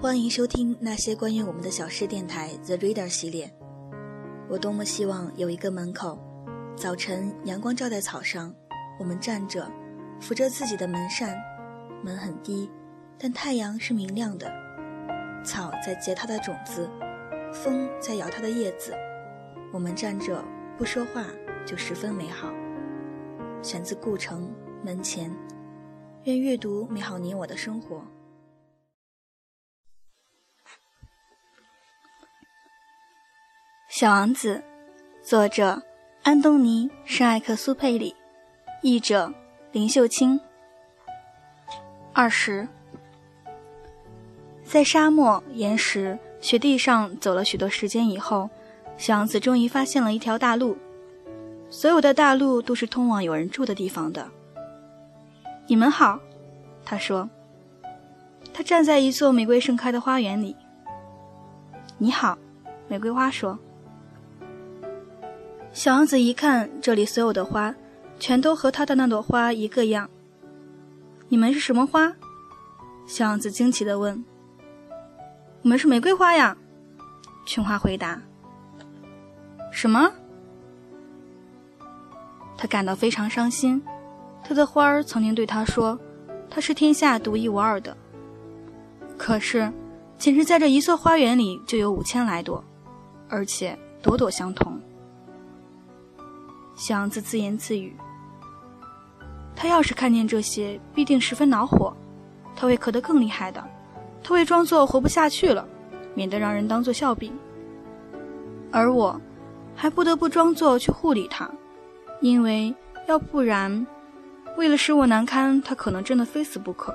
欢迎收听那些关于我们的小事电台 The Reader 系列。我多么希望有一个门口，早晨阳光照在草上，我们站着，扶着自己的门扇，门很低，但太阳是明亮的，草在结它的种子，风在摇它的叶子，我们站着不说话就十分美好。选自顾城门前，愿阅读美好你我的生活。小王子，作者安东尼·圣埃克苏佩里，译者林秀清。二十，在沙漠、岩石、雪地上走了许多时间以后，小王子终于发现了一条大路。所有的大路都是通往有人住的地方的。你们好，他说。他站在一座玫瑰盛开的花园里。你好，玫瑰花说。小王子一看，这里所有的花，全都和他的那朵花一个样。你们是什么花？小王子惊奇地问。我们是玫瑰花呀，琼花回答。什么？他感到非常伤心。他的花儿曾经对他说，他是天下独一无二的。可是，仅是在这一座花园里就有五千来朵，而且朵朵相同。小王子自言自语：“他要是看见这些，必定十分恼火。他会咳得更厉害的。他会装作活不下去了，免得让人当作笑柄。而我，还不得不装作去护理他，因为要不然，为了使我难堪，他可能真的非死不可。”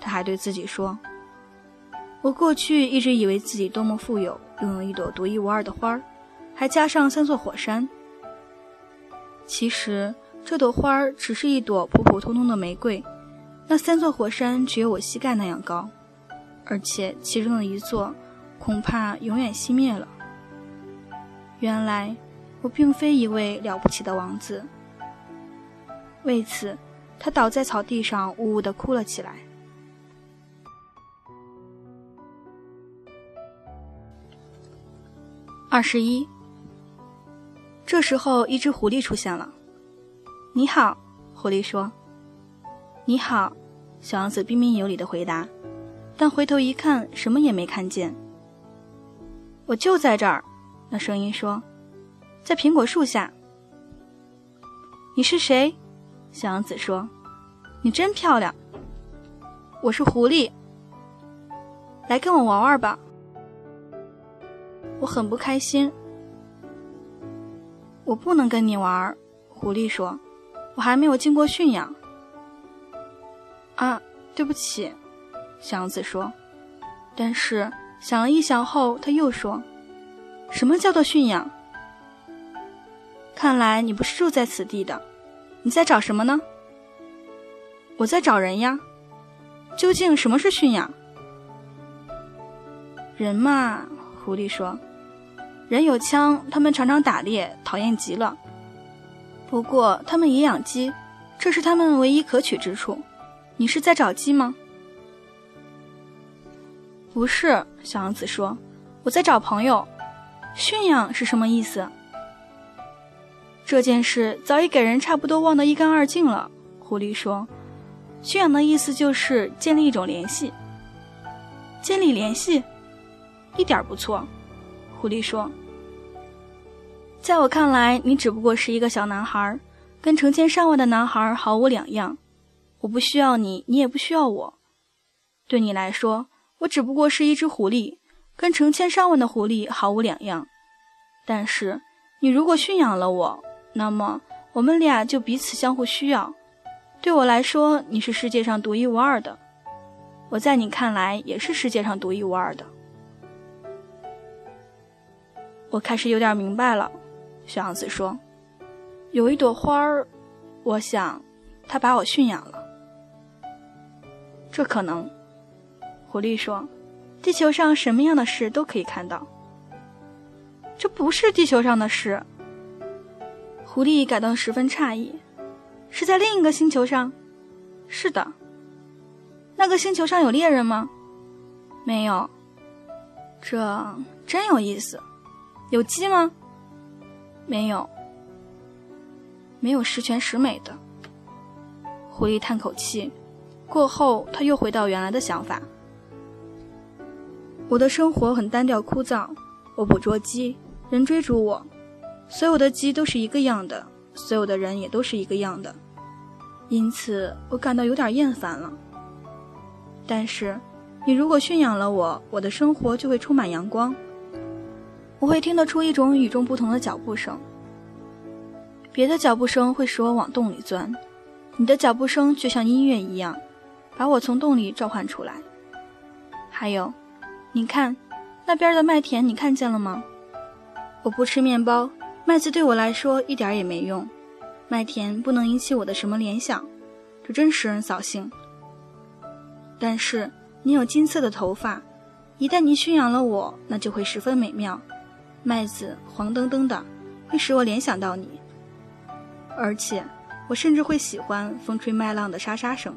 他还对自己说：“我过去一直以为自己多么富有，拥有一朵独一无二的花儿，还加上三座火山。”其实这朵花儿只是一朵普普通通的玫瑰，那三座火山只有我膝盖那样高，而且其中的一座恐怕永远熄灭了。原来我并非一位了不起的王子。为此，他倒在草地上呜呜地哭了起来。二十一。这时候，一只狐狸出现了。“你好。”狐狸说。“你好。”小王子彬彬有礼的回答，但回头一看，什么也没看见。“我就在这儿。”那声音说，“在苹果树下。”“你是谁？”小王子说，“你真漂亮。”“我是狐狸。”“来跟我玩玩吧。”我很不开心。我不能跟你玩，狐狸说：“我还没有经过驯养。”啊，对不起，祥子说。但是想了一想后，他又说：“什么叫做驯养？看来你不是住在此地的，你在找什么呢？”我在找人呀。究竟什么是驯养？人嘛，狐狸说。人有枪，他们常常打猎，讨厌极了。不过他们也养鸡，这是他们唯一可取之处。你是在找鸡吗？不是，小王子说，我在找朋友。驯养是什么意思？这件事早已给人差不多忘得一干二净了。狐狸说，驯养的意思就是建立一种联系。建立联系，一点不错。狐狸说：“在我看来，你只不过是一个小男孩，跟成千上万的男孩毫无两样。我不需要你，你也不需要我。对你来说，我只不过是一只狐狸，跟成千上万的狐狸毫无两样。但是，你如果驯养了我，那么我们俩就彼此相互需要。对我来说，你是世界上独一无二的；我在你看来，也是世界上独一无二的。”我开始有点明白了，小王子说：“有一朵花儿，我想，它把我驯养了。这可能。”狐狸说：“地球上什么样的事都可以看到。”这不是地球上的事。狐狸感到十分诧异：“是在另一个星球上？”“是的。”“那个星球上有猎人吗？”没有。这真有意思。有鸡吗？没有。没有十全十美的。狐狸叹口气，过后他又回到原来的想法。我的生活很单调枯燥，我捕捉鸡，人追逐我，所有的鸡都是一个样的，所有的人也都是一个样的，因此我感到有点厌烦了。但是，你如果驯养了我，我的生活就会充满阳光。我会听得出一种与众不同的脚步声，别的脚步声会使我往洞里钻，你的脚步声就像音乐一样，把我从洞里召唤出来。还有。你看，那边的麦田，你看见了吗？我不吃面包，麦子对我来说一点也没用，麦田不能引起我的什么联想，这真使人扫兴。但是你有金色的头发，一旦你驯养了我，那就会十分美妙。麦子黄澄澄的，会使我联想到你，而且我甚至会喜欢风吹麦浪的沙沙声。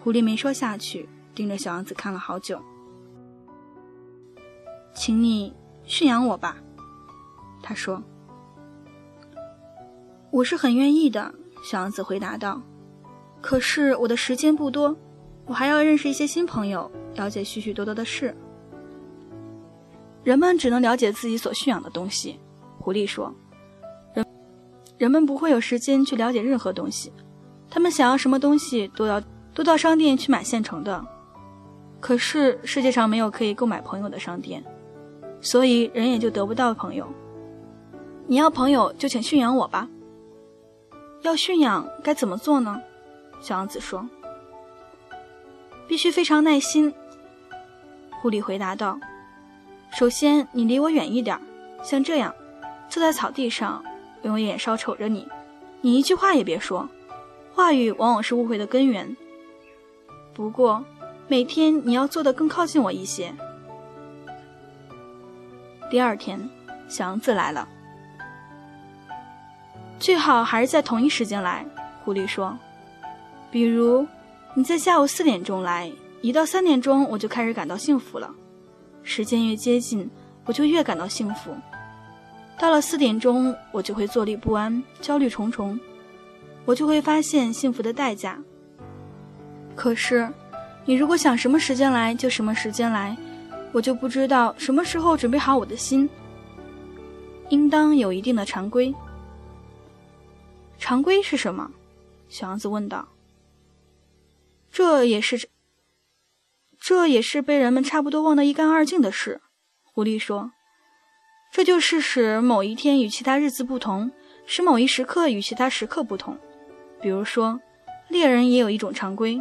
狐狸没说下去。盯着小王子看了好久，请你驯养我吧，他说。我是很愿意的，小王子回答道。可是我的时间不多，我还要认识一些新朋友，了解许许多多的事。人们只能了解自己所驯养的东西，狐狸说。人人们不会有时间去了解任何东西，他们想要什么东西都要都到商店去买现成的。可是世界上没有可以购买朋友的商店，所以人也就得不到朋友。你要朋友就请驯养我吧。要驯养该怎么做呢？小王子说：“必须非常耐心。”狐狸回答道：“首先，你离我远一点，像这样，坐在草地上，用眼梢瞅着你，你一句话也别说，话语往往是误会的根源。不过。”每天你要坐得更靠近我一些。第二天，小王子来了，最好还是在同一时间来。狐狸说：“比如你在下午四点钟来，一到三点钟我就开始感到幸福了。时间越接近，我就越感到幸福。到了四点钟，我就会坐立不安，焦虑重重，我就会发现幸福的代价。可是。”你如果想什么时间来就什么时间来，我就不知道什么时候准备好我的心。应当有一定的常规。常规是什么？小王子问道。这也是，这也是被人们差不多忘得一干二净的事。狐狸说：“这就是使某一天与其他日子不同，使某一时刻与其他时刻不同。比如说，猎人也有一种常规。”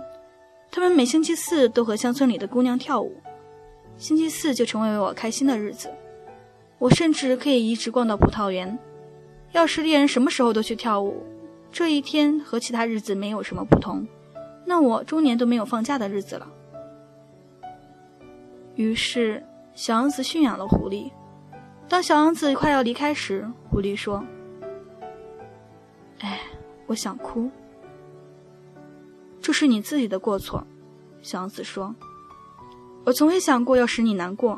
他们每星期四都和乡村里的姑娘跳舞，星期四就成为我开心的日子。我甚至可以一直逛到葡萄园。要是猎人什么时候都去跳舞，这一天和其他日子没有什么不同，那我终年都没有放假的日子了。于是，小王子驯养了狐狸。当小王子快要离开时，狐狸说：“哎，我想哭。”这是你自己的过错，小王子说：“我从未想过要使你难过，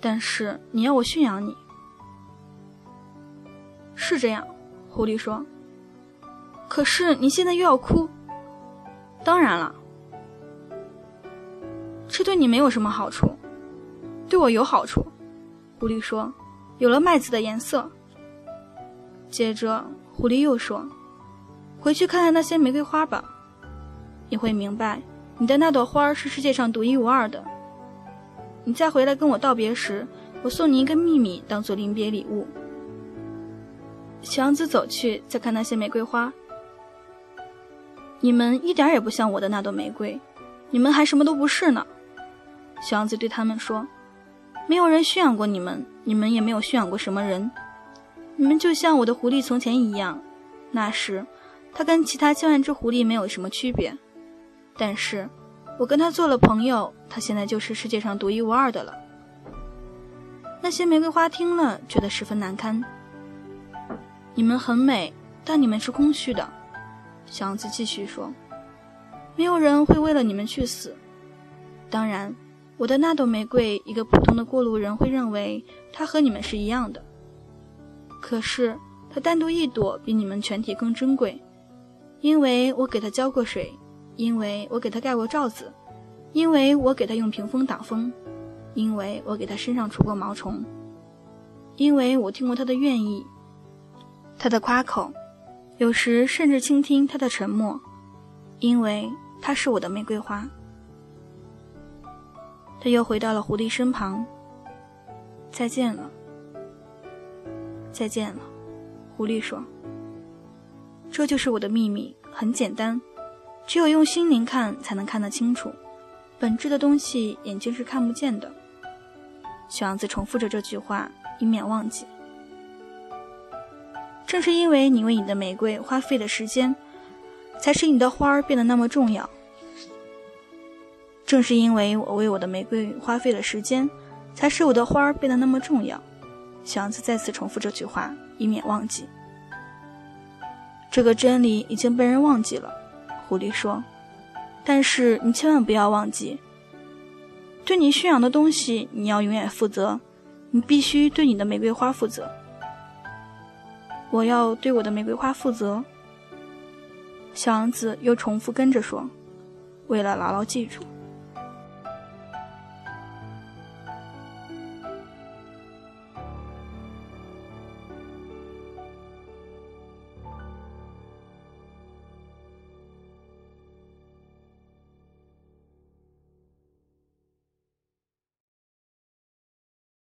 但是你要我驯养你，是这样。”狐狸说：“可是你现在又要哭。”当然了，这对你没有什么好处，对我有好处。”狐狸说：“有了麦子的颜色。”接着，狐狸又说：“回去看看那些玫瑰花吧。”你会明白，你的那朵花是世界上独一无二的。你再回来跟我道别时，我送你一个秘密，当做临别礼物。小王子走去，再看那些玫瑰花。你们一点也不像我的那朵玫瑰，你们还什么都不是呢。小王子对他们说：“没有人驯养过你们，你们也没有驯养过什么人。你们就像我的狐狸从前一样，那时，它跟其他千万只狐狸没有什么区别。”但是，我跟它做了朋友，它现在就是世界上独一无二的了。那些玫瑰花听了，觉得十分难堪。你们很美，但你们是空虚的。小王子继续说：“没有人会为了你们去死。当然，我的那朵玫瑰，一个普通的过路人会认为它和你们是一样的。可是，它单独一朵比你们全体更珍贵，因为我给它浇过水，因为我给它盖过罩子，因为我给它用屏风挡风，因为我给它身上除过毛虫，因为我听过它的愿意，它的夸口，有时甚至倾听它的沉默，因为它是我的玫瑰花。他又回到了狐狸身旁。再见了，再见了，狐狸说：“这就是我的秘密，很简单，只有用心灵看才能看得清楚。本质的东西，眼睛是看不见的。”小王子重复着这句话，以免忘记。正是因为你为你的玫瑰花费的时间，才使你的花儿变得那么重要。正是因为我为我的玫瑰花费了时间，才使我的花儿变得那么重要。小王子再次重复这句话，以免忘记。这个真理已经被人忘记了，狐狸说。但是你千万不要忘记，对你驯养的东西，你要永远负责。你必须对你的玫瑰花负责。我要对我的玫瑰花负责。小王子又重复跟着说：“为了牢牢记住。”